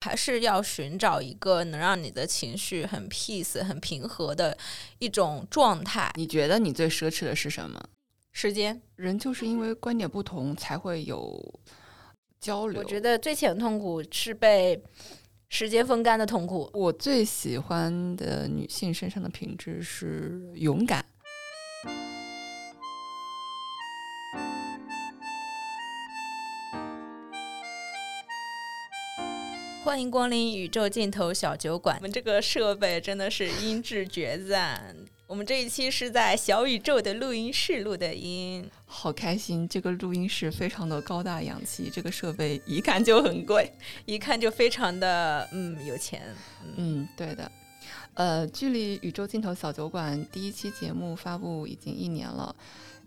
还是要寻找一个能让你的情绪很 peace、很平和的一种状态。你觉得你最奢侈的是什么？时间。人就是因为观点不同才会有交流。我觉得最浅痛苦是被时间风干的痛苦。我最喜欢的女性身上的品质是勇敢。欢迎光临宇宙尽头小酒馆。我们这个设备真的是音质绝赞。我们这一期是在小宇宙的录音室录的音，好开心！这个录音室非常的高大洋气，这个设备一看就很贵，一看就非常的嗯有钱。嗯，对的。呃，距离宇宙尽头小酒馆第一期节目发布已经一年了。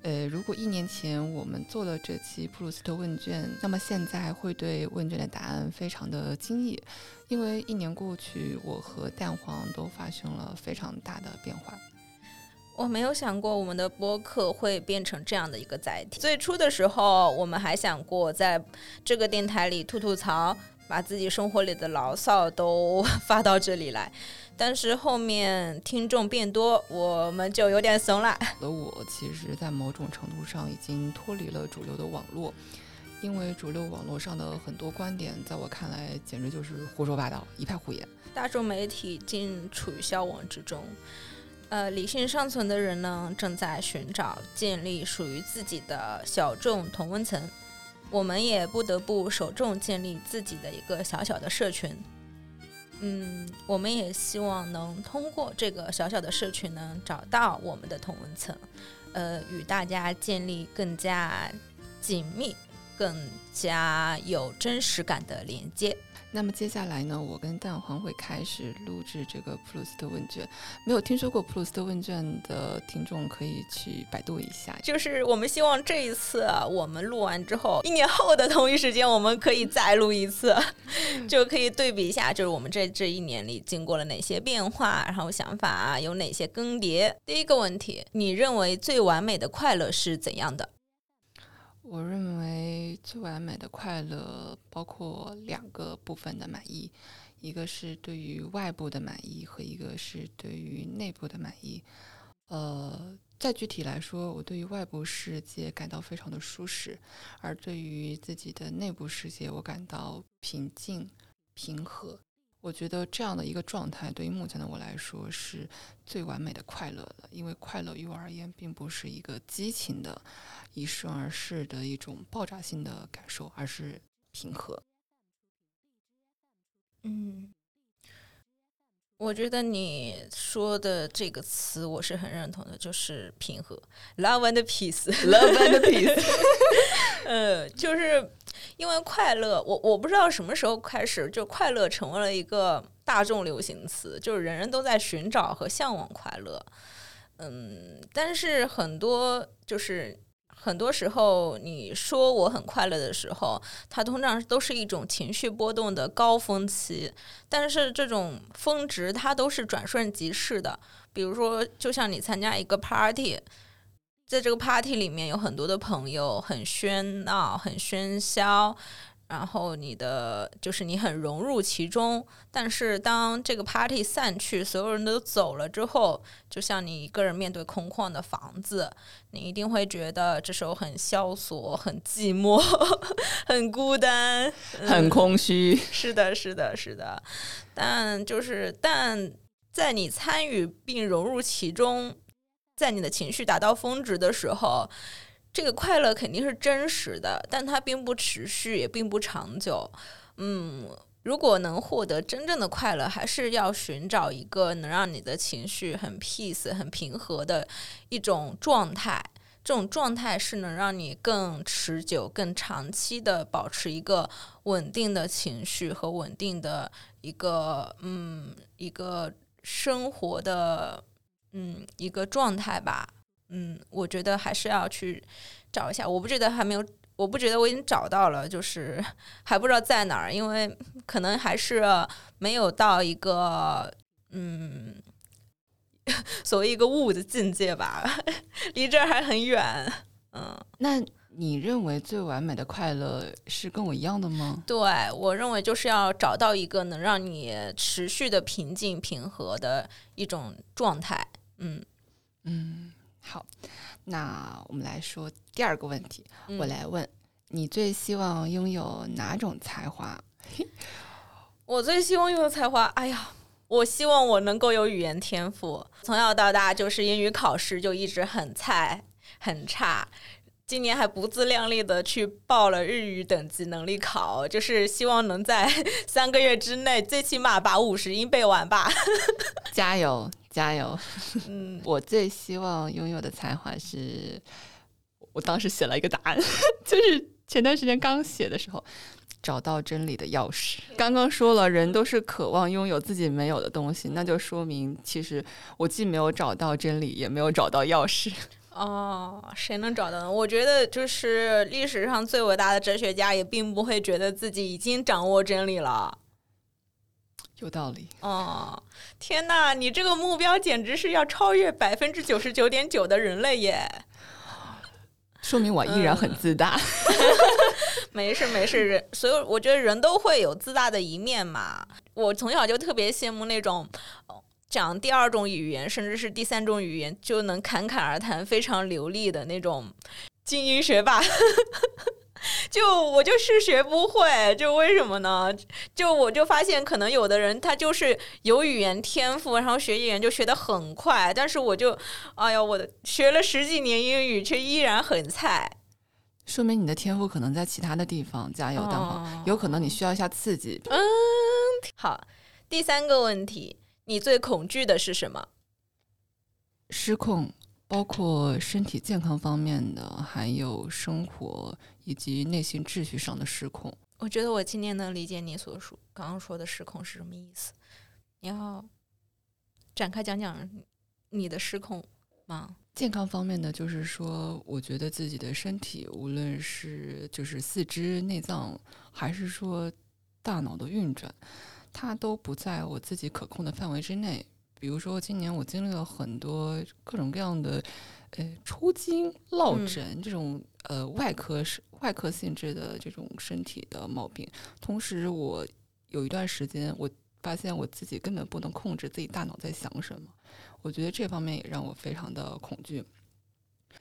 呃，如果一年前我们做了这期普鲁斯特问卷，那么现在会对问卷的答案非常的惊异，因为一年过去，我和蛋黄都发生了非常大的变化。我没有想过我们的播客会变成这样的一个载体。最初的时候，我们还想过在这个电台里吐吐槽，把自己生活里的牢骚都 发到这里来。但是后面听众变多，我们就有点怂了。而我其实，在某种程度上已经脱离了主流的网络，因为主流网络上的很多观点，在我看来简直就是胡说八道，一派胡言。大众媒体竟处于消亡之中，呃，理性尚存的人呢，正在寻找建立属于自己的小众同温层。我们也不得不首重建立自己的一个小小的社群。嗯，我们也希望能通过这个小小的社群，能找到我们的同文层，呃，与大家建立更加紧密、更加有真实感的连接。那么接下来呢，我跟蛋黄会开始录制这个普鲁斯特问卷。没有听说过普鲁斯特问卷的听众可以去百度一下。就是我们希望这一次我们录完之后，一年后的同一时间，我们可以再录一次，就可以对比一下，就是我们这这一年里经过了哪些变化，然后想法有哪些更迭。第一个问题，你认为最完美的快乐是怎样的？我认为最完美的快乐包括两个部分的满意，一个是对于外部的满意，和一个是对于内部的满意。呃，再具体来说，我对于外部世界感到非常的舒适，而对于自己的内部世界，我感到平静、平和。我觉得这样的一个状态，对于目前的我来说是最完美的快乐了。因为快乐于我而言，并不是一个激情的、一瞬而逝的一种爆炸性的感受，而是平和。嗯。我觉得你说的这个词我是很认同的，就是平和，love and peace，love and peace。嗯，就是因为快乐，我我不知道什么时候开始，就快乐成为了一个大众流行词，就是人人都在寻找和向往快乐。嗯，但是很多就是。很多时候，你说我很快乐的时候，它通常都是一种情绪波动的高峰期。但是这种峰值它都是转瞬即逝的。比如说，就像你参加一个 party，在这个 party 里面有很多的朋友，很喧闹，很喧嚣。然后你的就是你很融入其中，但是当这个 party 散去，所有人都走了之后，就像你一个人面对空旷的房子，你一定会觉得这时候很萧索、很寂寞、很孤单、很空虚。是的，是的，是的。但就是但在你参与并融入其中，在你的情绪达到峰值的时候。这个快乐肯定是真实的，但它并不持续，也并不长久。嗯，如果能获得真正的快乐，还是要寻找一个能让你的情绪很 peace、很平和的一种状态。这种状态是能让你更持久、更长期的保持一个稳定的情绪和稳定的一个嗯一个生活的嗯一个状态吧。嗯，我觉得还是要去找一下。我不觉得还没有，我不觉得我已经找到了，就是还不知道在哪儿，因为可能还是没有到一个嗯，所谓一个悟的境界吧，离这儿还很远。嗯，那你认为最完美的快乐是跟我一样的吗？对我认为就是要找到一个能让你持续的平静平和的一种状态。嗯嗯，好，那我们来说第二个问题，嗯我来问你最希望拥有哪种才华？我最希望拥有才华，哎呀，我希望我能够有语言天赋。从小到大就是英语考试就一直很菜很差，今年还不自量力的去报了日语等级能力考，就是希望能在 三个月之内最起码把五十音背完吧。加油，加油！嗯，我最希望拥有的才华是，我当时写了一个答案，就是前段时间刚写的时候，找到真理的钥匙。刚刚说了，人都是渴望拥有自己没有的东西，那就说明其实我既没有找到真理，也没有找到钥匙。哦，谁能找到呢？我觉得就是历史上最伟大的哲学家也并不会觉得自己已经掌握真理了。有道理，哦，天呐，你这个目标简直是要超越百分之九十九点九的人类耶！说明我依然很自大。没事没事，人所有我觉得人都会有自大的一面嘛。我从小就特别羡慕那种。哦讲第二种语言，甚至是第三种语言，就能侃侃而谈、非常流利的那种精英学霸。就我就是学不会，就为什么呢？就我就发现，可能有的人他就是有语言天赋，然后学语言就学得很快，但是我就，哎呀，我的学了十几年英语，却依然很菜。说明你的天赋可能在其他的地方，加油，蛋黄。哦有可能你需要一下刺激。嗯好，第三个问题，你最恐惧的是什么？失控，包括身体健康方面的，还有生活以及内心秩序上的失控。我觉得我今天能理解你所说刚刚说的失控是什么意思。你要展开讲讲你的失控吗？健康方面的，就是说，我觉得自己的身体，无论是就是四肢、内脏，还是说大脑的运转，它都不在我自己可控的范围之内。比如说，今年我经历了很多各种各样的，呃，抽筋、落嗯枕、这种呃外科是外科性质的这种身体的毛病。同时，我有一段时间，我发现我自己根本不能控制自己大脑在想什么。我觉得这方面也让我非常的恐惧，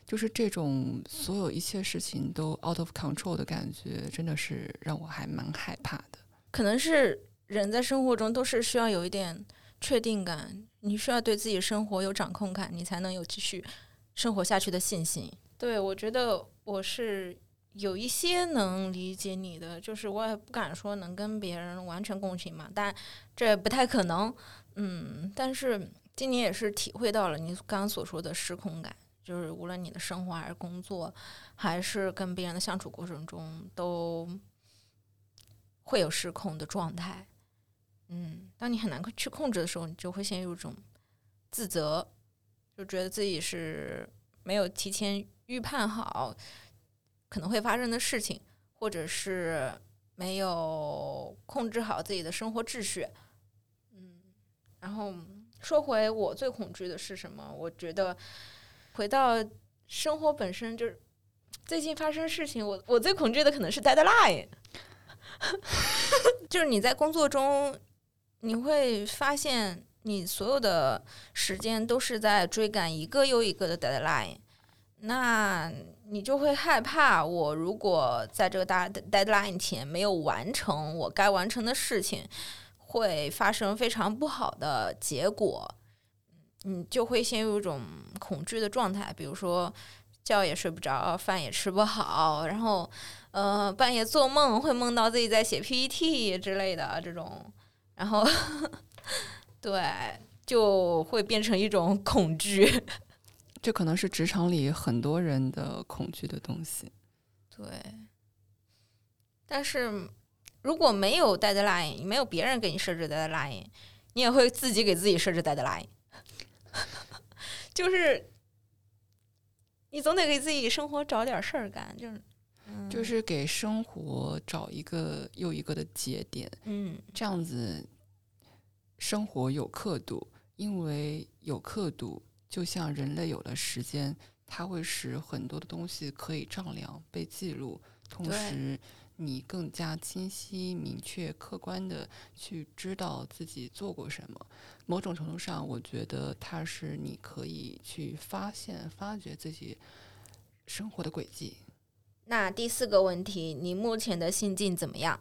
就是这种所有一切事情都 out of control 的感觉，真的是让我还蛮害怕的。可能是人在生活中都是需要有一点确定感，你需要对自己生活有掌控感，你才能有继续生活下去的信心。对，我觉得我是有一些能理解你的，就是我也不敢说能跟别人完全共情嘛，但这不太可能。嗯，但是今年也是体会到了你刚刚所说的失控感，就是无论你的生活还是工作，还是跟别人的相处过程中，都会有失控的状态。嗯，当你很难去控制的时候，你就会陷入一种自责，就觉得自己是没有提前预判好可能会发生的事情，或者是没有控制好自己的生活秩序。嗯，然后说回我最恐惧的是什么？我觉得回到生活本身，就是最近发生事情，我我最恐惧的可能是 deadline，就是你在工作中，你会发现你所有的时间都是在追赶一个又一个的 deadline，那你就会害怕，我如果在这个大 deadline 前没有完成我该完成的事情，会发生非常不好的结果。你就会陷入一种恐惧的状态，比如说觉也睡不着，饭也吃不好，然后呃半夜做梦会梦到自己在写 PPT 之类的这种，然后对就会变成一种恐惧。这可能是职场里很多人的恐惧的东西。对，但是如果没有 deadline，没有别人给你设置 deadline，你也会自己给自己设置 deadline，就是你总得给自己生活找点事儿干，就是。嗯。就是给生活找一个又一个的节点，嗯。这样子生活有刻度，因为有刻度，就像人类有了时间，它会使很多的东西可以丈量、被记录，同时你更加清晰、明确、客观的去知道自己做过什么。某种程度上，我觉得它是你可以去发现、发掘自己生活的轨迹。那第四个问题，你目前的心境怎么样？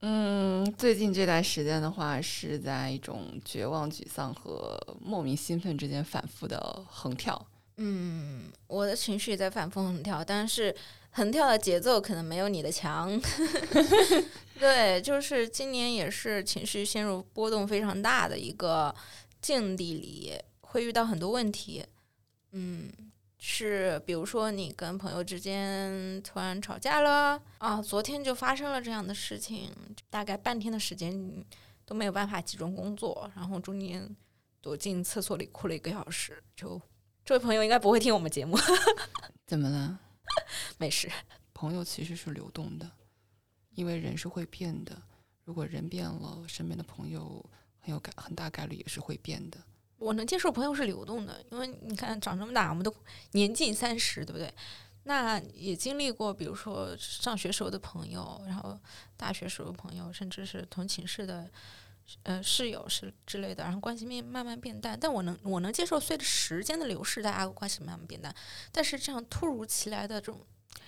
嗯，最近这段时间的话，是在一种绝望、沮丧和莫名兴奋之间反复的横跳。嗯，我的情绪也在反复横跳，但是横跳的节奏可能没有你的强。对，就是今年也是情绪陷入波动非常大的一个境地里，会遇到很多问题。嗯，是比如说你跟朋友之间突然吵架了啊，昨天就发生了这样的事情，大概半天的时间都没有办法集中工作，然后中间躲进厕所里哭了一个小时，就。这位朋友应该不会听我们节目，怎么了？没事。朋友其实是流动的，因为人是会变的。如果人变了，身边的朋友很有概很大概率也是会变的。我能接受朋友是流动的，因为你看长这么大，我们都年近三十，对不对？那也经历过，比如说上学时候的朋友，然后大学时候的朋友，甚至是同寝室的。呃，室友是之类的，然后关系面慢慢变淡，但我能我能接受，随着时间的流逝，大家关系慢慢变淡。但是这样突如其来的这种，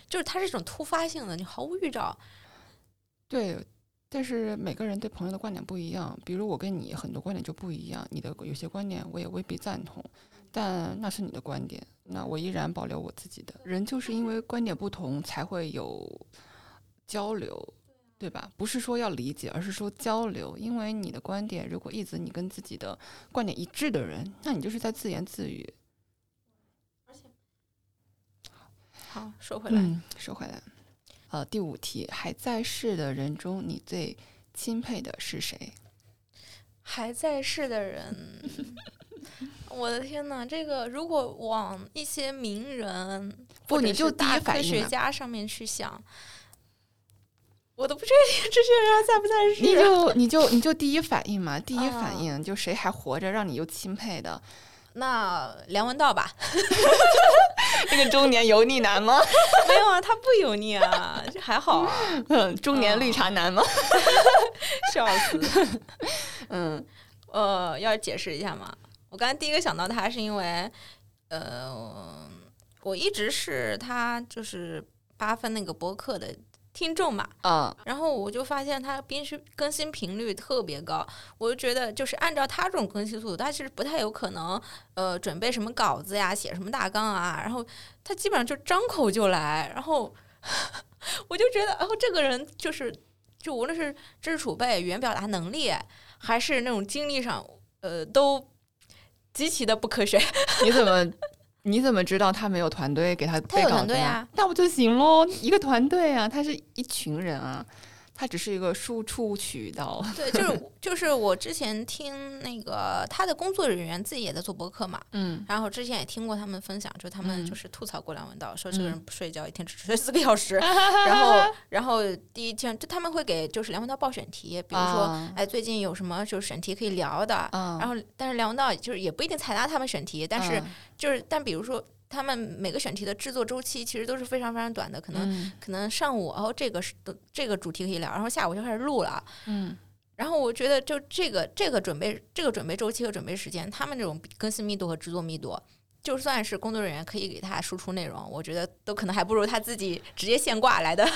就是它是一种突发性的，你毫无预兆。对，但是每个人对朋友的观点不一样，比如我跟你很多观点就不一样，你的有些观点我也未必赞同，但那是你的观点，那我依然保留我自己的。人就是因为观点不同才会有交流。对吧？不是说要理解，而是说交流。因为你的观点，如果一直你跟自己的观点一致的人，那你就是在自言自语。而且，好说回来，说回来，呃，第五题，还在世的人中，你最钦佩的是谁？还在世的人，我的天呐，这个如果往一些名人不，你就大科学家上面去想。我都不确定这些人还在不在世。你就 你就你就第一反应嘛，第一反应就谁还活着，让你又钦佩的？那梁文道吧，那个中年油腻男吗？没有啊，他不油腻啊，这还好啊。嗯，中年绿茶男吗？笑死。嗯，呃，要解释一下嘛。我刚才第一个想到他，是因为呃，我一直是他就是八分那个播客的。听众嘛，啊，然后我就发现他更新更新频率特别高，我就觉得就是按照他这种更新速度，他其实不太有可能，呃，准备什么稿子呀，写什么大纲啊，然后他基本上就张口就来，然后 我就觉得，然后这个人就是，就无论是知识储备、语言表达能力，还是那种经历上，呃，都极其的不科学。你怎么？你怎么知道他没有团队给他背稿子呀？那不就行喽？一个团队啊，他是一群人啊。它只是一个输出渠道。对，就是就是我之前听那个他的工作人员自己也在做博客嘛，嗯，然后之前也听过他们分享，就他们就是吐槽过梁文道，说这个人不睡觉，一天只睡四个小时。然后 然后第一天就他们会给就是梁文道报选题，比如说哎最近有什么就是选题可以聊的，然后但是梁文道就是也不一定采纳他们选题，但是就是但比如说。他们每个选题的制作周期其实都是非常非常短的，可能可能上午哦这个是这个主题可以聊，然后下午就开始录了。嗯，然后我觉得就这个这个准备这个准备周期和准备时间，他们这种更新密度和制作密度，就算是工作人员可以给他输出内容，我觉得都可能还不如他自己直接现挂来的。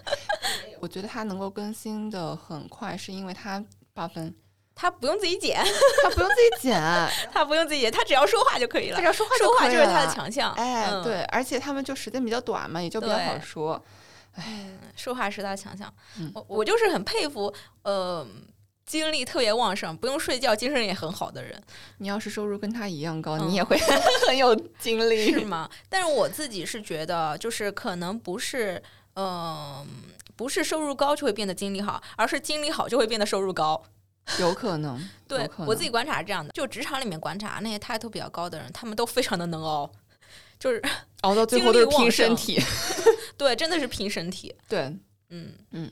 我觉得他能够更新的很快，是因为他八分。他不用自己剪，他不用自己剪，他不用自己剪，他只要说话就可以了。他只要说话，说话就是他的强项。哎，对，而且他们就时间比较短嘛，也就比较好说。哎，说话是他的强项。我我就是很佩服，呃，精力特别旺盛，不用睡觉，精神也很好的人。你要是收入跟他一样高，你也会 很有精力，是吗？但是我自己是觉得，就是可能不是，嗯，不是收入高就会变得精力好，而是精力好就会变得收入高。有可能，对我自己观察是这样的，就职场里面观察那些态度比较高的人，他们都非常的能熬，就是 熬到最后都是拼身体。对，真的是拼身体。对，嗯嗯。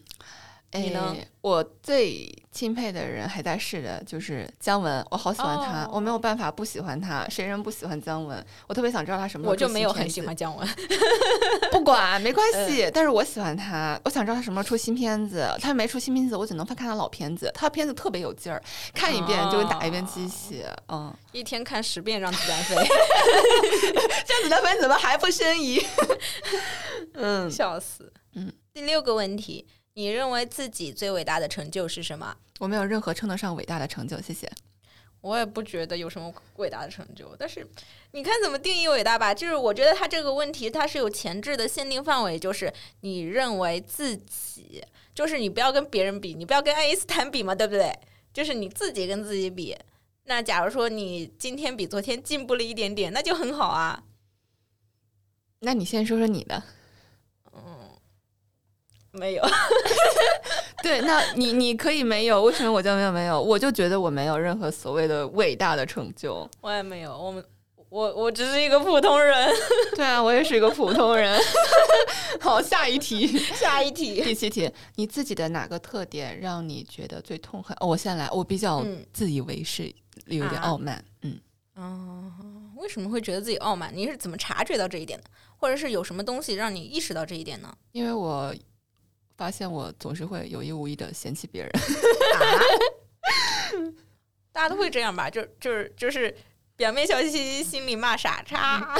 你呢哎？我最钦佩的人还在世的，就是姜文，我好喜欢他，哦我没有办法不喜欢他。谁人不喜欢姜文？我特别想知道他什么时候我就没有很喜欢姜文。不管没关嗯系，但是我喜欢他，我想知道他什么时候出新片子。他没出新片子，我只能看他老片子。他片子特别有劲儿，看一遍就跟打一遍鸡血。嗯，一天看十遍《让子弹飞》，这样子的粉怎么还不申遗？嗯，笑死。嗯，第六个问题，你认为自己最伟大的成就是什么？我没有任何称得上伟大的成就，谢谢。我也不觉得有什么伟大的成就，但是你看怎么定义伟大吧。就是我觉得他这个问题它是有前置的限定范围，就是你认为自己，就是你不要跟别人比，你不要跟爱因斯坦比嘛，对不对？就是你自己跟自己比。那假如说你今天比昨天进步了一点点，那就很好啊。那你先说说你的。没有，对，那你你可以没有，为什么我就没有没有？我就觉得我没有任何所谓的伟大的成就。我也没有。我们我我只是一个普通人。对啊，我也是一个普通人。好，下一题，下一题，第七题，你自己的哪个特点让你觉得最痛恨？哦，我先来，我比较嗯自以为是，有点啊傲慢。嗯，哦，为什么会觉得自己傲慢？你是怎么察觉到这一点的？或者是有什么东西让你意识到这一点呢？因为我发现我总是会有意无意的嫌弃别人。啊，大家都会这样吧？就就是就是表面笑嘻嘻，心里骂傻叉。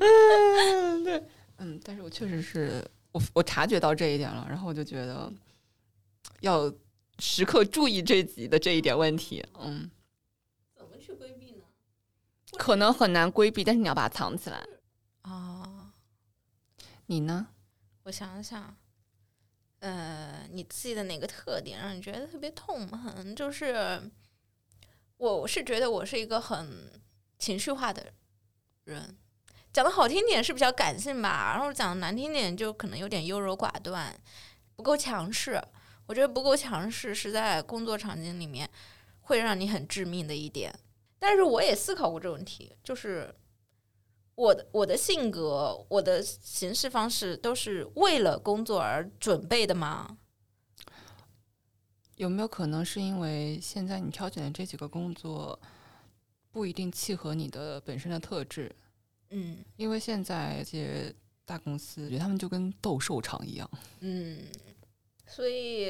嗯，对，嗯但是我确实是我我察觉到这一点了，然后我就觉得要时刻注意这己的这一点问题。嗯，怎么去规避呢？可能很难规避，但是你要把它藏起来。哦，你呢？我想想，呃，你自己的哪个特点让你觉得特别痛恨？就是我我是觉得我是一个很情绪化的人，讲的好听点是比较感性吧，然后讲的难听点就可能有点优柔寡断，不够强势。我觉得不够强势是在工作场景里面会让你很致命的一点。但是我也思考过这个问题，就是我的我的性格，我的行事方式都是为了工作而准备的吗？有没有可能是因为现在你挑选的这几个工作不一定契合你的本身的特质？嗯因为现在这些大公司，我觉得他们就跟斗兽场一样。嗯，所以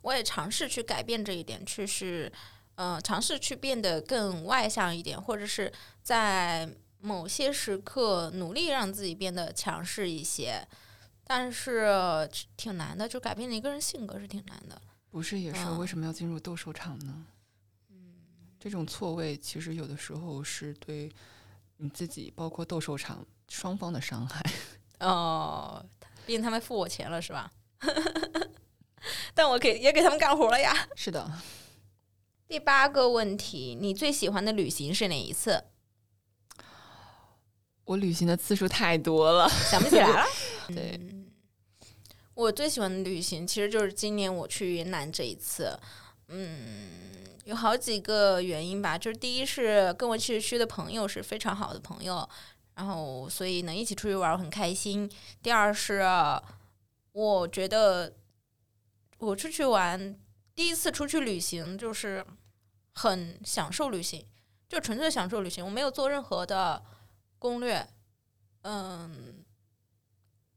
我也尝试去改变这一点，去是呃尝试去变得更外向一点，或者是在某些时刻努力让自己变得强势一些。但是挺难的，就改变一个人性格是挺难的。不是也是嗯为什么要进入斗兽场呢？嗯这种错位其实有的时候是对你自己，包括斗兽场双方的伤害。哦，毕竟他们付我钱了，是吧？但我给也给他们干活了呀。是的，第八个问题，你最喜欢的旅行是哪一次？我旅行的次数太多了。想不起来了。对嗯我最喜欢的旅行其实就是今年我去云南这一次。嗯，有好几个原因吧，就是第一是跟我去去的朋友是非常好的朋友，然后所以能一起出去玩很开心。第二是我觉得我出去玩，第一次出去旅行就是很享受旅行，就纯粹享受旅行，我没有做任何的攻略。嗯，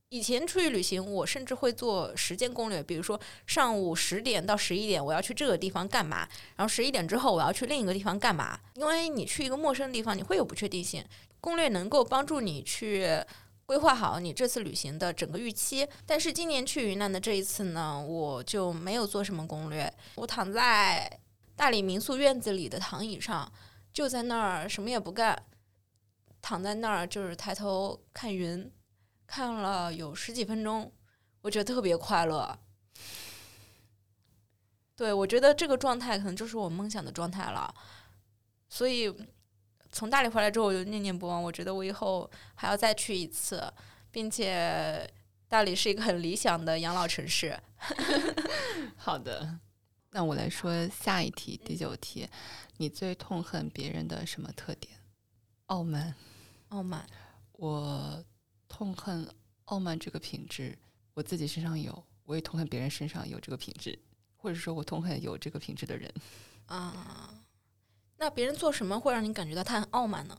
以前出去旅行，我甚至会做时间攻略，比如说上午十点到十一点我要去这个地方干嘛，然后十一点之后我要去另一个地方干嘛。因为你去一个陌生的地方，你会有不确定性，攻略能够帮助你去规划好你这次旅行的整个预期。但是今年去云南的这一次呢，我就没有做什么攻略，我躺在大理民宿院子里的躺椅上，就在那儿什么也不干，躺在那儿就是抬头看云，看了有十几分钟，我觉得特别快乐。对，我觉得这个状态可能就是我梦想的状态了。所以从大理回来之后，我就念念不忘。我觉得我以后还要再去一次，并且大理是一个很理想的养老城市。好的，那我来说下一题，第九题，你最痛恨别人的什么特点？傲慢。傲慢，我痛恨傲慢这个品质，我自己身上有，我也痛恨别人身上有这个品质，或者说我痛恨有这个品质的人。啊，那别人做什么会让你感觉到他很傲慢呢？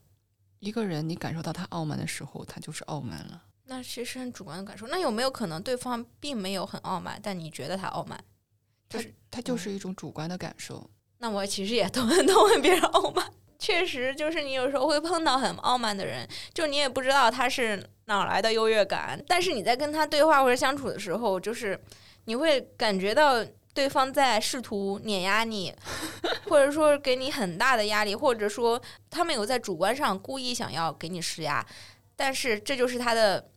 一个人，你感受到他傲慢的时候，他就是傲慢了。那其实很主观的感受。那有没有可能对方并没有很傲慢，但你觉得他傲慢？他就是他就是一种主观的感受。那我其实也痛恨痛恨别人傲慢。确实，就是你有时候会碰到很傲慢的人，就你也不知道他是哪来的优越感，但是你在跟他对话或者相处的时候，就是你会感觉到对方在试图碾压你，或者说给你很大的压力，或者说他们有在主观上故意想要给你施压，但是这就是他的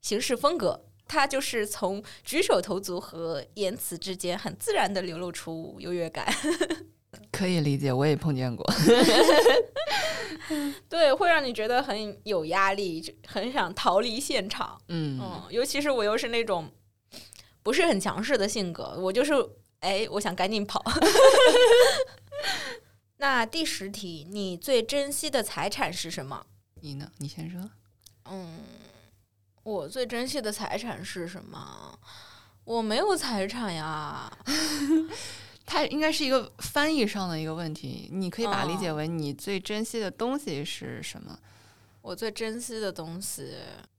行事风格。他就是从举手投足和言辞之间很自然的流露出优越感。可以理解，我也碰见过。对，会让你觉得很有压力，就很想逃离现场。嗯，嗯，尤其是我又是那种不是很强势的性格，我就是哎，我想赶紧跑。那第十题，你最珍惜的财产是什么？你呢？你先说。嗯，我最珍惜的财产是什么？我没有财产呀。它应该是一个翻译上的一个问题，你可以把它理解哦为你最珍惜的东西是什么？我最珍惜的东西，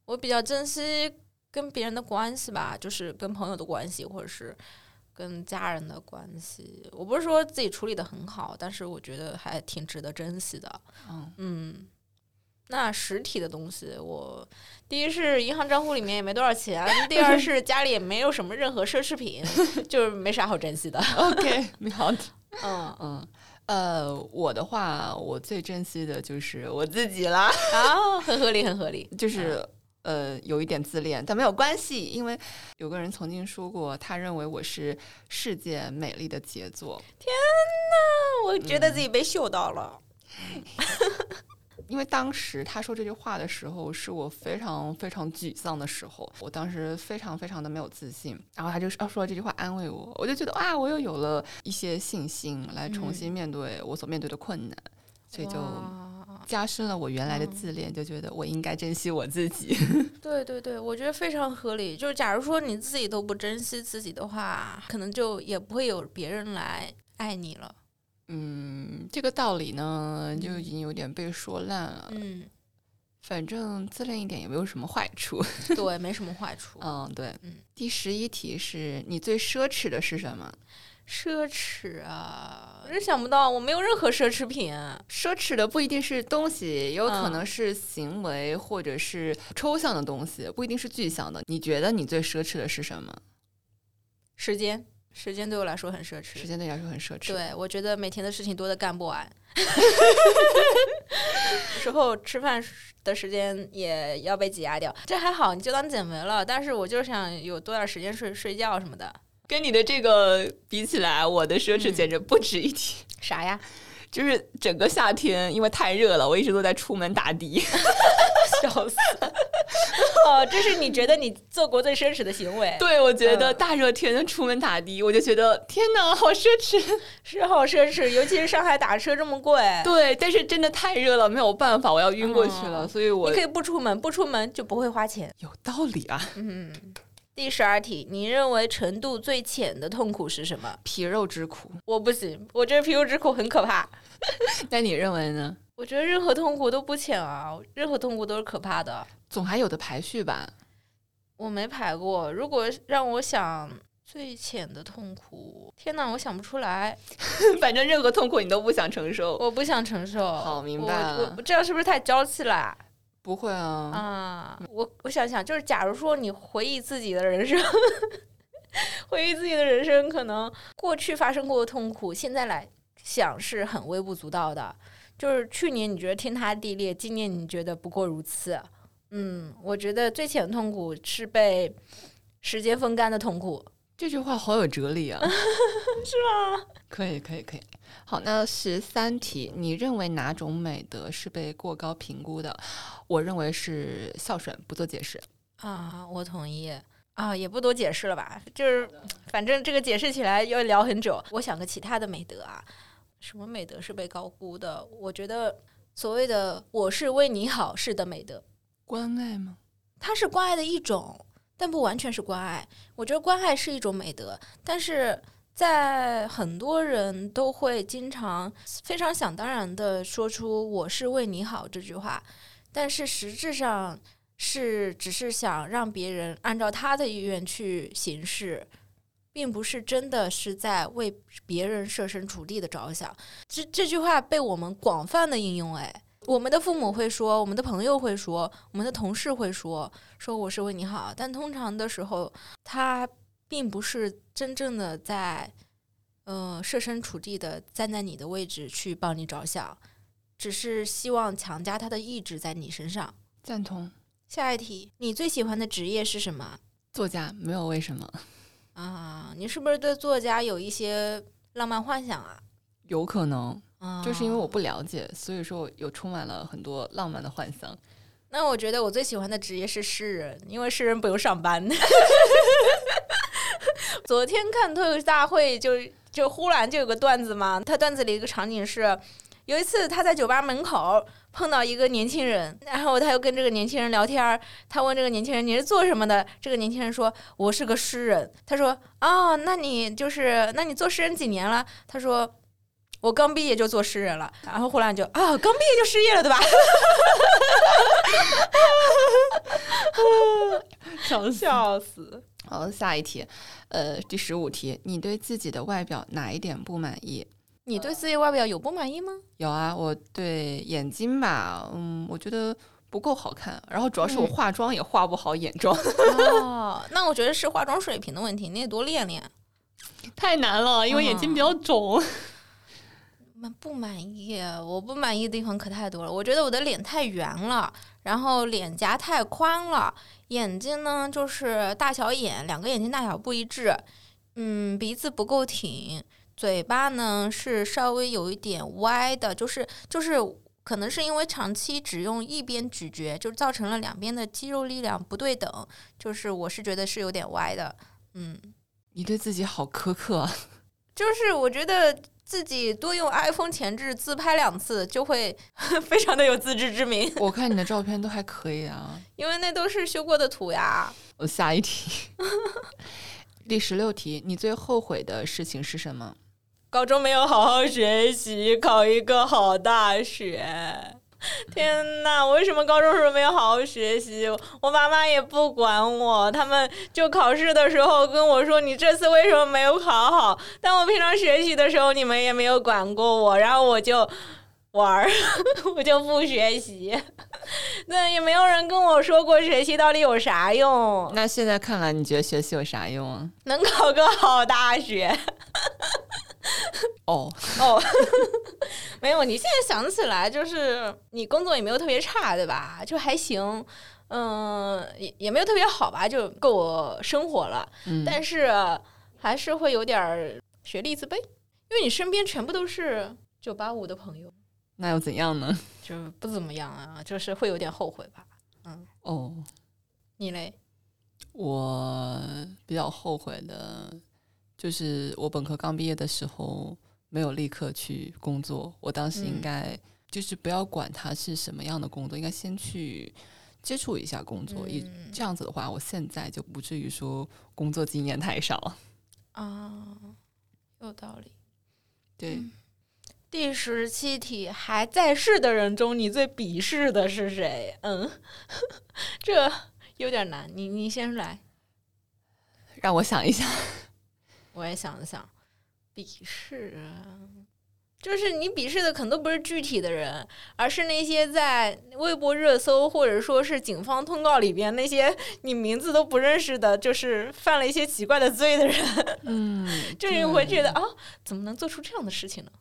我比较珍惜跟别人的关系吧，就是跟朋友的关系，或者是跟家人的关系。我不是说自己处理的很好，但是我觉得还挺值得珍惜的。嗯，嗯，那实体的东西，我第一是银行账户里面也没多少钱，第二是家里也没有什么任何奢侈品，就是没啥好珍惜的。OK，好的。嗯，嗯，呃，我的话，我最珍惜的就是我自己啦，啊，很合理，很合理。就是。呃，有一点自恋，但没有关系，因为有个人曾经说过，他认为我是世界美丽的杰作。天哪我觉得自己被秀到了。因为当时他说这句话的时候，是我非常非常沮丧的时候，我当时非常非常的没有自信，然后他就说说这句话安慰我，我就觉得啊，我又有了一些信心来重新面对我所面对的困难，所以就加深了我原来的自恋，就觉得我应该珍惜我自己。对对对，我觉得非常合理。就是假如说你自己都不珍惜自己的话，可能就也不会有别人来爱你了。嗯，这个道理呢，就已经有点被说烂了。嗯，反正自恋一点也没有什么坏处。对，没什么坏处。嗯，对。嗯第十一题是你最奢侈的是什么？奢侈啊，我真想不到，我没有任何奢侈品。奢侈的不一定是东西，有可嗯能是行为或者是抽象的东西，不一定是具象的。你觉得你最奢侈的是什么？时间，时间对我来说很奢侈。时间对你来说很奢侈。，对，我觉得每天的事情多的干不完，有时候吃饭的时间也要被挤压掉。这还好，你就当减肥了。但是我就是想有多点时间睡睡觉什么的。跟你的这个比起来，我的奢侈嗯简直不值一提。啥呀？就是整个夏天，因为太热了，我一直都在出门打的。笑死！哦，这是你觉得你做过最奢侈的行为？，对，我觉得嗯大热天的出门打的，我就觉得天哪，好奢侈。是好奢侈，尤其是上海打车这么贵。对，但是真的太热了，没有办法，我要晕过去了，嗯所以我你可以不出门，不出门就不会花钱。有道理啊。嗯。第十二题，你认为程度最浅的痛苦是什么？皮肉之苦，我不行，我觉得皮肉之苦很可怕。那你认为呢？我觉得任何痛苦都不浅啊，任何痛苦都是可怕的。总还有的排序吧。我没排过，如果让我想最浅的痛苦，天哪，我想不出来，反正任何痛苦你都不想承受。我不想承受。好明白我了我这样是不是太娇气了不会啊，啊？我我想想，就是假如说你回忆自己的人生，回忆自己的人生，可能过去发生过的痛苦，现在来想是很微不足道的。就是去年你觉得天塌地裂，今年你觉得不过如此。嗯，我觉得最浅的痛苦是被时间风干的痛苦。这句话好有哲理啊！是吗？可以，可以，可以。好，那十三题，你认为哪种美德是被过高评估的？我认为是孝顺，不做解释。啊，我同意啊，也不多解释了吧，就是反正这个解释起来要聊很久。我想个其他的美德啊，什么美德是被高估的？我觉得所谓的“我是为你好”是的美德，关爱吗？它是关爱的一种，但不完全是关爱。我觉得关爱是一种美德，但是在很多人都会经常非常想当然的说出“我是为你好”这句话，但是实质上是只是想让别人按照他的意愿去行事。并不是真的是在为别人设身处地的着想，这这句话被我们广泛的应用。哎，我们的父母会说，我们的朋友会说，我们的同事会说，说我是为你好。但通常的时候，他并不是真正的在，呃，设身处地的站在你的位置去帮你着想，只是希望强加他的意志在你身上。赞同。下一题，你最喜欢的职业是什么？作家，没有为什么。啊，你是不是对作家有一些浪漫幻想啊？有可能，就是因为我不了解，所以说我有充满了很多浪漫的幻想。那我觉得我最喜欢的职业是诗人，因为诗人不用上班。昨天看脱口秀大会，就就忽然就有个段子嘛，他段子里一个场景是，有一次他在酒吧门口。碰到一个年轻人，然后他又跟这个年轻人聊天儿。他问这个年轻人：“你是做什么的？”这个年轻人说：“我是个诗人。”他说：“哦，那你就是，那你做诗人几年了？”他说：“我刚毕业就做诗人了。”然后忽然就啊，刚毕业就失业了，对吧？笑 笑死！好，下一题，呃，第十五题，你对自己的外表哪一点不满意？你对自己外表有不满意吗？有啊，我对眼睛吧，嗯，我觉得不够好看。然后主要是我化妆也化不好眼妆。哦，那我觉得是化妆水平的问题，你得多练练。太难了，因为眼睛比较肿。不满意，我不满意的地方可太多了。我觉得我的脸太圆了，然后脸颊太宽了，眼睛呢就是大小眼，两个眼睛大小不一致。嗯，鼻子不够挺。嘴巴呢是稍微有一点歪的，就是就是可能是因为长期只用一边咀嚼，就造成了两边的肌肉力量不对等，就是我是觉得是有点歪的。嗯，你对自己好苛刻，啊 就是我觉得自己多用 iPhone 前置自拍两次就会 非常的有自知之明。我看你的 照片都还可以啊，因为那都是修过的图呀。我下一题，第十六题，你最后悔的事情是什么？高中没有好好学习，考一个好大学。天呐，我为什么高中时候没有好好学习？我爸妈也不管我，他们就考试的时候跟我说：“你这次为什么没有考好？”但我平常学习的时候，你们也没有管过我，然后我就玩儿，我就不学习。那也没有人跟我说过学习到底有啥用。那现在看来，你觉得学习有啥用啊？能考个好大学。哦 哦，没有，你现在想起来，就是你工作也没有特别差，对吧？就还行，嗯，也也没有特别好吧，就够我生活了。但是还是会有点学历自卑，因为你身边全部都是九八五的朋友。那又怎样呢？就不怎么样啊，就是会有点后悔吧。嗯，哦，你嘞？我比较后悔的。就是我本科刚毕业的时候，没有立刻去工作。我当时应该就是不要管它是什么样的工作，应该先去接触一下工作。一这样子的话，我现在就不至于说工作经验太少。啊，有道理。对，第十七题，还在世的人中，你最鄙视的是谁？嗯，这有点难。你你先来，让我想一想。我也想了想，鄙视，啊就是你鄙视的可能都不是具体的人，而是那些在微博热搜或者说是警方通告里边那些你名字都不认识的，就是犯了一些奇怪的罪的人。嗯，就是你会觉得啊，怎么能做出这样的事情呢？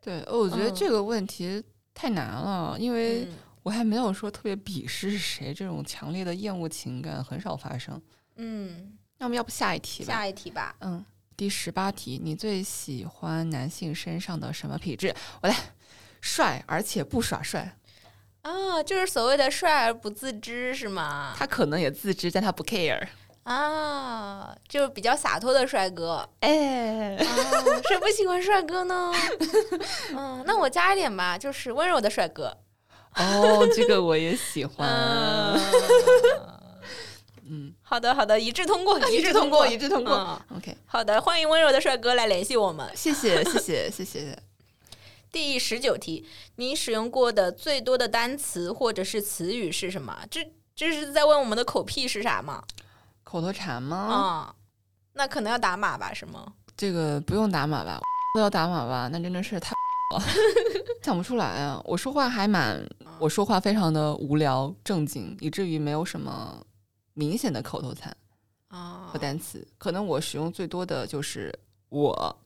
对，我觉得这个问题太难了，因为我还没有说特别鄙视谁，这种强烈的厌恶情感很少发生。嗯。那我们要不下一题吧？下一题吧。嗯，第十八题，你最喜欢男性身上的什么品质？我来，帅而且不耍帅。啊，就是所谓的帅而不自知，是吗？他可能也自知，但他不 care。啊，就是比较洒脱的帅哥。哎，谁不喜欢帅哥呢？嗯，那我加一点吧，就是温柔的帅哥。哦，这个我也喜欢。嗯，好的，好的，一致通过，一致通过，一致通过。嗯 OK，好的，欢迎温柔的帅哥来联系我们。谢谢，谢谢，谢谢。第十九题，你使用过的最多的单词或者是词语是什么？这这是在问我们的口癖是啥吗？口头禅吗？啊、那可能要打码吧？是吗？这个不用打码吧？都要打码吧？那真的是太了，想不出来啊！我说话还蛮，我说话非常的无聊正经，以至于没有什么明显的口头禅啊和单词。可能我使用最多的就是我，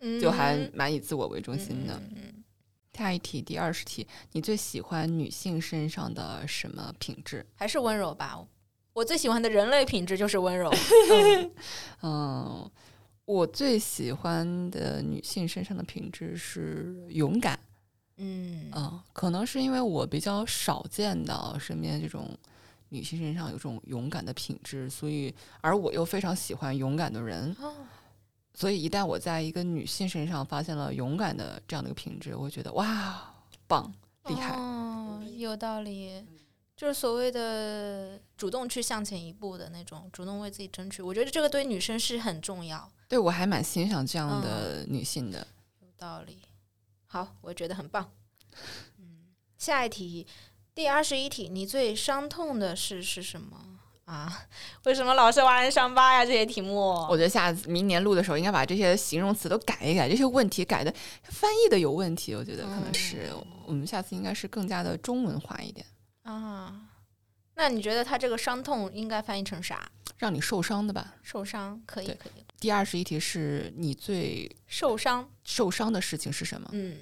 嗯就还蛮以自我为中心的。嗯下一题，第二十题，你最喜欢女性身上的什么品质？还是温柔吧。我最喜欢的人类品质就是温柔。嗯嗯，我最喜欢的女性身上的品质是勇敢。嗯嗯，可能是因为我比较少见到身边这种女性身上有这种勇敢的品质，所以而我又非常喜欢勇敢的人，哦所以一旦我在一个女性身上发现了勇敢的这样的一个品质，我会觉得哇，棒，厉害。哦，有道理。就是所谓的主动去向前一步的那种，主动为自己争取。我觉得这个对女生是很重要，对我还蛮欣赏这样的女性的。有道理。好，我觉得很棒。嗯，下一题，第二十一题，你最伤痛的事是什么啊？为什么老是挖人伤疤呀？这些题目，我觉得下次明年录的时候，应该把这些形容词都改一改，这些问题改的翻译的有问题，我觉得可能是、嗯我们下次应该是更加的中文化一点，啊，那你觉得他这个伤痛应该翻译成啥？让你受伤的吧。受伤可以可以，第二十一题是你最受伤，受伤的事情是什么？嗯，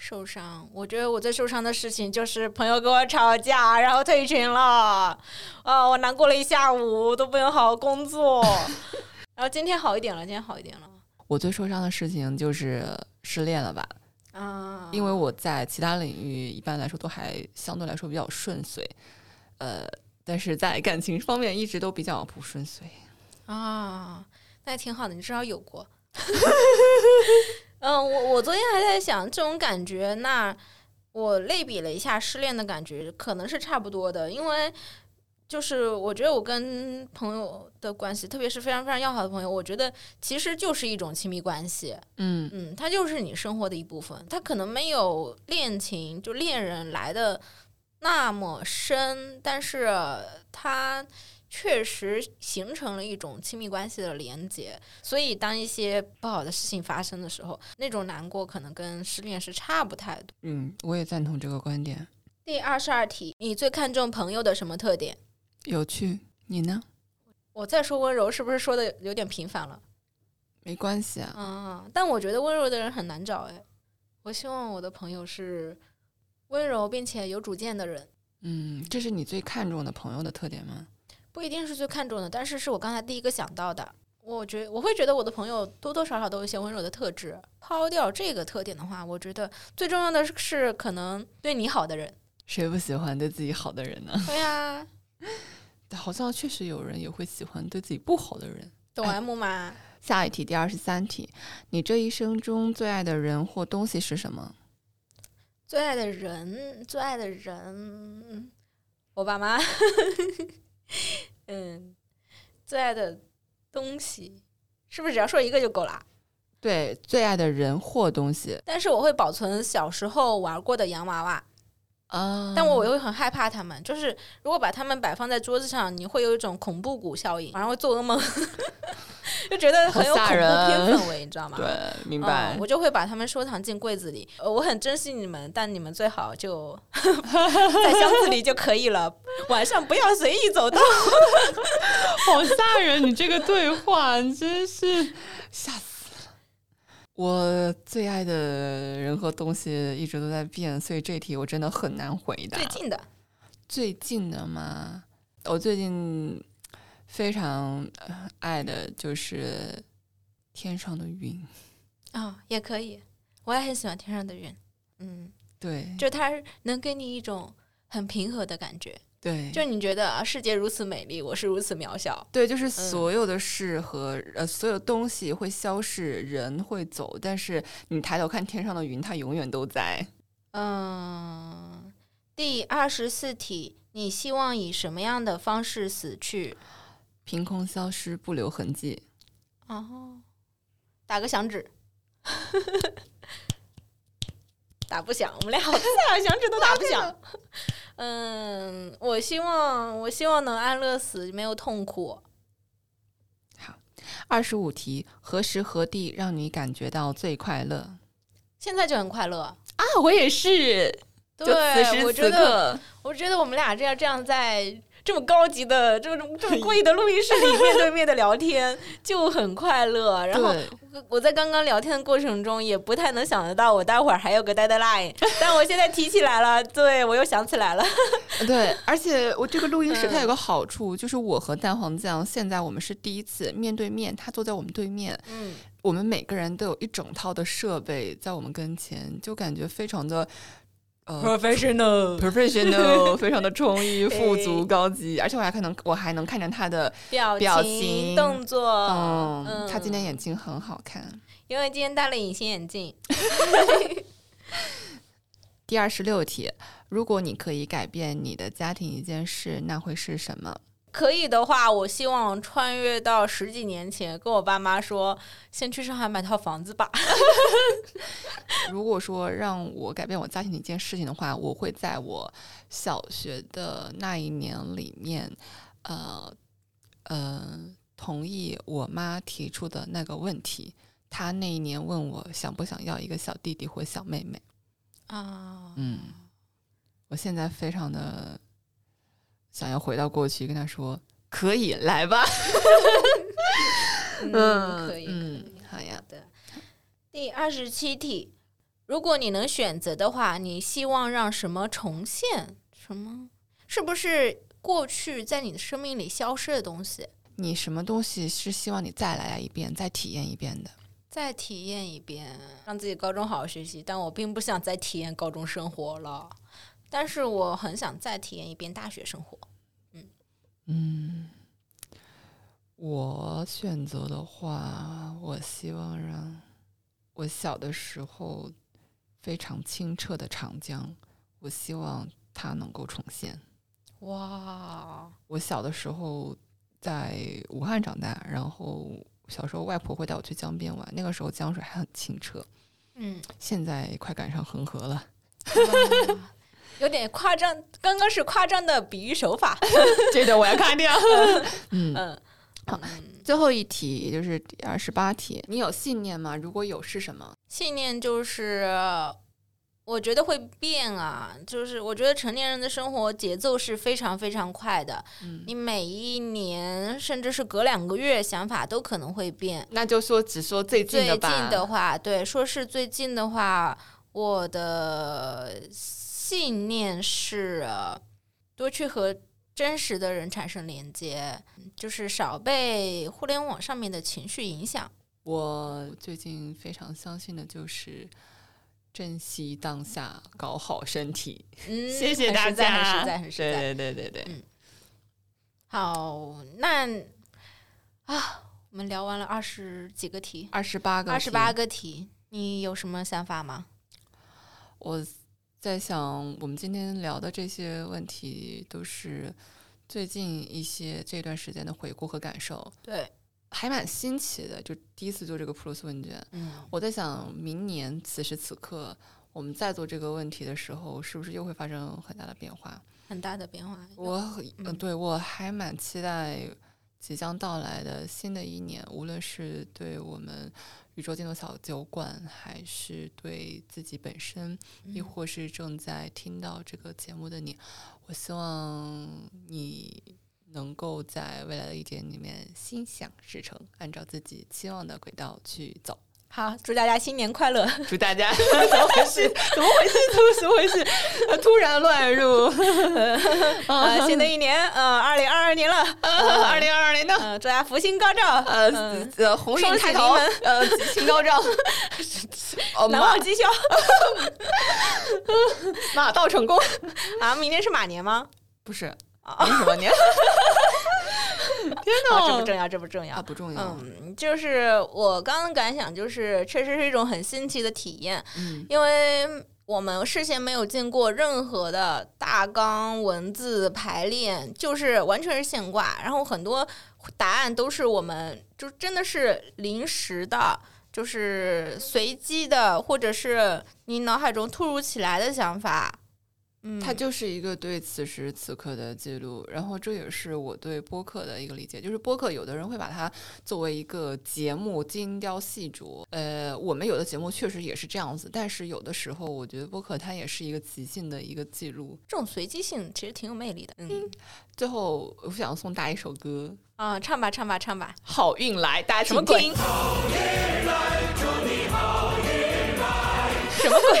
受伤。我觉得我最受伤的事情就是朋友跟我吵架，然后退群了，啊，我难过了一下午，都不能好好工作。然后今天好一点了，今天好一点了。我最受伤的事情就是失恋了吧，啊，因为我在其他领域一般来说都还相对来说比较顺遂，呃，但是在感情方面一直都比较不顺遂。啊，那也挺好的，你至少有过。嗯，我我昨天还在想这种感觉，那我类比了一下失恋的感觉，可能是差不多的，因为就是我觉得我跟朋友的关系，特别是非常非常要好的朋友，我觉得其实就是一种亲密关系。嗯嗯，它就是你生活的一部分，它可能没有恋情就恋人来的那么深，但是它确实形成了一种亲密关系的连接。所以，当一些不好的事情发生的时候，那种难过可能跟失恋是差不太多。嗯，我也赞同这个观点。第二十二题，你最看重朋友的什么特点？有趣，你呢？我再说温柔，是不是说的有点频繁了？没关系啊，啊，但我觉得温柔的人很难找哎。我希望我的朋友是温柔并且有主见的人，嗯，这是你最看重的朋友的特点吗？不一定是最看重的，但是是我刚才第一个想到的。我觉我会觉得我的朋友多多少少都有一些温柔的特质。抛掉这个特点的话，我觉得最重要的是可能对你好的人。谁不喜欢对自己好的人呢？对呀、好像确实有人也会喜欢对自己不好的人。懂 M 吗？下一题，第二十三题，你这一生中最爱的人或东西是什么？最爱的人，最爱的人，我爸妈。嗯，最爱的东西，是不是只要说一个就够了？对，最爱的人或东西但是我会保存小时候玩过的洋娃娃，啊但我又会很害怕他们。就是如果把他们摆放在桌子上，你会有一种恐怖谷效应，晚上会做噩梦，就觉得很有恐怖片氛围，你知道吗？对，明嗯白。我就会把他们收藏进柜子里。呃，我很珍惜你们，但你们最好就 在箱子里就可以了。晚上不要随意走动。好吓人！你这个对话真是吓死了。我最爱的人和东西一直都在变，所以这题我真的很难回答。最近的，最近的嘛，我最近非常呃爱的就是天上的云。啊、也可以。我也很喜欢天上的云，嗯，对，就它能给你一种很平和的感觉，对，就你觉得啊，世界如此美丽，我是如此渺小。对，就是所有的事和、呃所有东西会消逝，人会走，但是你抬头看天上的云，它永远都在。嗯，第二十四题，你希望以什么样的方式死去？凭空消失，不留痕迹。哦，打个响指，打不响。我们俩好菜啊，响指都打不响。嗯，我希望，我希望能安乐死，没有痛苦。好，二十五题，何时何地让你感觉到最快乐？现在就很快乐啊！我也是。对，此时此刻，我觉得我们俩这样这样在。这么高级的，这么这么贵的录音室里面对面的聊天 就很快乐。然后我在刚刚聊天的过程中也不太能想得到，我待会儿还有个 deadline，但我现在提起来了，对我又想起来了。对，而且我这个录音室它有个好处，就是我和蛋黄酱现在我们是第一次面对面，他坐在我们对面，嗯，我们每个人都有一整套的设备在我们跟前，就感觉非常的。Professional，professional，非常的充裕、富足、高级，而且我还可能，我还能看见他的表情、动作。嗯，他今天眼睛很好看，因为今天戴了隐形眼镜。第二十六题，如果你可以改变你的家庭一件事，那会是什么？可以的话，我希望穿越到十几年前，跟我爸妈说，先去上海买套房子吧。如果说让我改变我家庭的一件事情的话，我会在我小学的那一年里面，呃呃，同意我妈提出的那个问题。她那一年问我想不想要一个小弟弟或小妹妹。啊，嗯，我现在非常的。想要回到过去，跟他说可以来吧。嗯，可以，嗯，好呀。的第二十七题，如果你能选择的话，你希望让什么重现？什么？是不是过去在你的生命里消失的东西？你什么东西是希望你再来一遍，再体验一遍的？再体验一遍，让自己高中好好学习。但我并不想再体验高中生活了。但是我很想再体验一遍大学生活，嗯嗯，我选择的话，我希望让我小的时候非常清澈的长江，我希望它能够重现。哇！我小的时候在武汉长大，然后小时候外婆会带我去江边玩，那个时候江水还很清澈。嗯，现在快赶上恒河了。有点夸张，刚刚是夸张的比喻手法，这个我要看掉。嗯嗯，好，最后一题也就是第二十八题，你有信念吗？如果有，是什么？信念就是，我觉得会变啊，就是我觉得成年人的生活节奏是非常非常快的，你每一年甚至是隔两个月，想法都可能会变。那就说只说最近的吧。最近的话，对，说是最近的话，我的。信念是多去和真实的人产生连接，就是少被互联网上面的情绪影响。我最近非常相信的就是珍惜当下，搞好身体。嗯，谢谢大家，很实在，很实在。对对对对对。嗯。好，那啊，我们聊完了二十几个题，二十八个，二十八个题，你有什么想法吗？我。在想，我们今天聊的这些问题，都是最近一些这段时间的回顾和感受。对，还蛮新奇的，就第一次做这个 Plus 问卷。嗯，我在想，明年此时此刻，我们再做这个问题的时候，是不是又会发生很大的变化？很大的变化。我嗯，对我还蛮期待即将到来的新的一年，无论是对我们。宇宙尽头小酒馆，还是对自己本身，亦或是正在听到这个节目的你，我希望你能够在未来的一天里面心想事成，按照自己期望的轨道去走。好，祝大家新年快乐！祝大家 怎么回事？怎么回事？怎么回事？突然乱入啊！新的一年，呃，二零二二年了，二零二二年呢？祝大家福星高照，呃呃，鸿运开头，呃，吉星高照，难忘今宵，马到成功啊！明年是马年吗？不是，年什么年？天哪，这不重要，这不重要，不重要。嗯，就是我刚刚感想，就是确实是一种很新奇的体验。嗯，因为我们事先没有经过任何的大纲、文字排练，就是完全是现挂。然后很多答案都是我们就真的是临时的，就是随机的，或者是你脑海中突如其来的想法。嗯，它就是一个对此时此刻的记录，然后这也是我对播客的一个理解，就是播客有的人会把它作为一个节目精雕细琢，呃，我们有的节目确实也是这样子，但是有的时候我觉得播客它也是一个即兴的一个记录，这种随机性其实挺有魅力的。嗯，最后我想送大家一首歌啊，唱吧唱吧唱吧，好运来，大家什么听。什么鬼？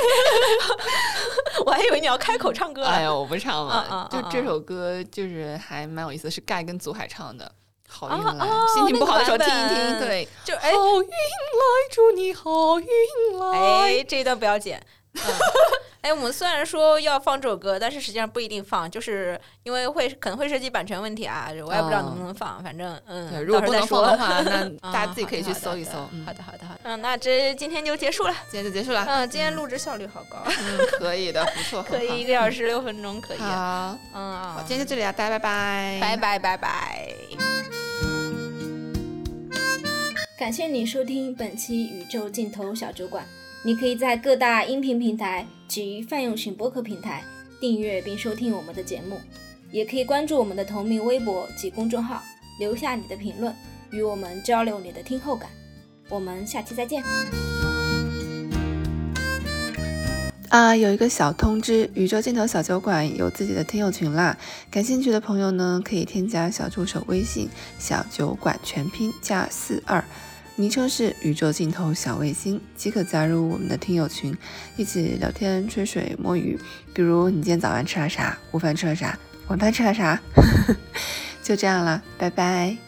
我还以为你要开口唱歌。哎呀，我不唱了。就这首歌，就是还蛮有意思，是盖跟祖海唱的。好运来，心情不好的时候听一听。对，就好运来，祝你好运来。哎，这一段不要剪。哎，我们虽然说要放这首歌，但是实际上不一定放，就是因为会可能会涉及版权问题啊，我也不知道能不能放。反正嗯，如果不能放的话，那大家自己可以去搜一搜。好的，好的，好的。嗯，那这今天就结束了，今天就结束了。嗯，今天录制效率好高。嗯，可以的，不错，可以一个小时六分钟，可以。好，嗯，好，今天就这里啊，大家拜拜，拜拜，拜拜。感谢你收听本期宇宙尽头小酒馆。你可以在各大音频平台及泛用型播客平台订阅并收听我们的节目，也可以关注我们的同名微博及公众号，留下你的评论，与我们交流你的听后感。我们下期再见。啊，有一个小通知，宇宙尽头小酒馆有自己的听友群啦，感兴趣的朋友呢，可以添加小助手微信小酒馆全拼加四二。昵称是宇宙尽头小卫星，即可加入我们的听友群，一起聊天、吹水、摸鱼。比如你今天早饭吃了啥？午饭吃了啥？晚饭吃了啥？就这样了，拜拜。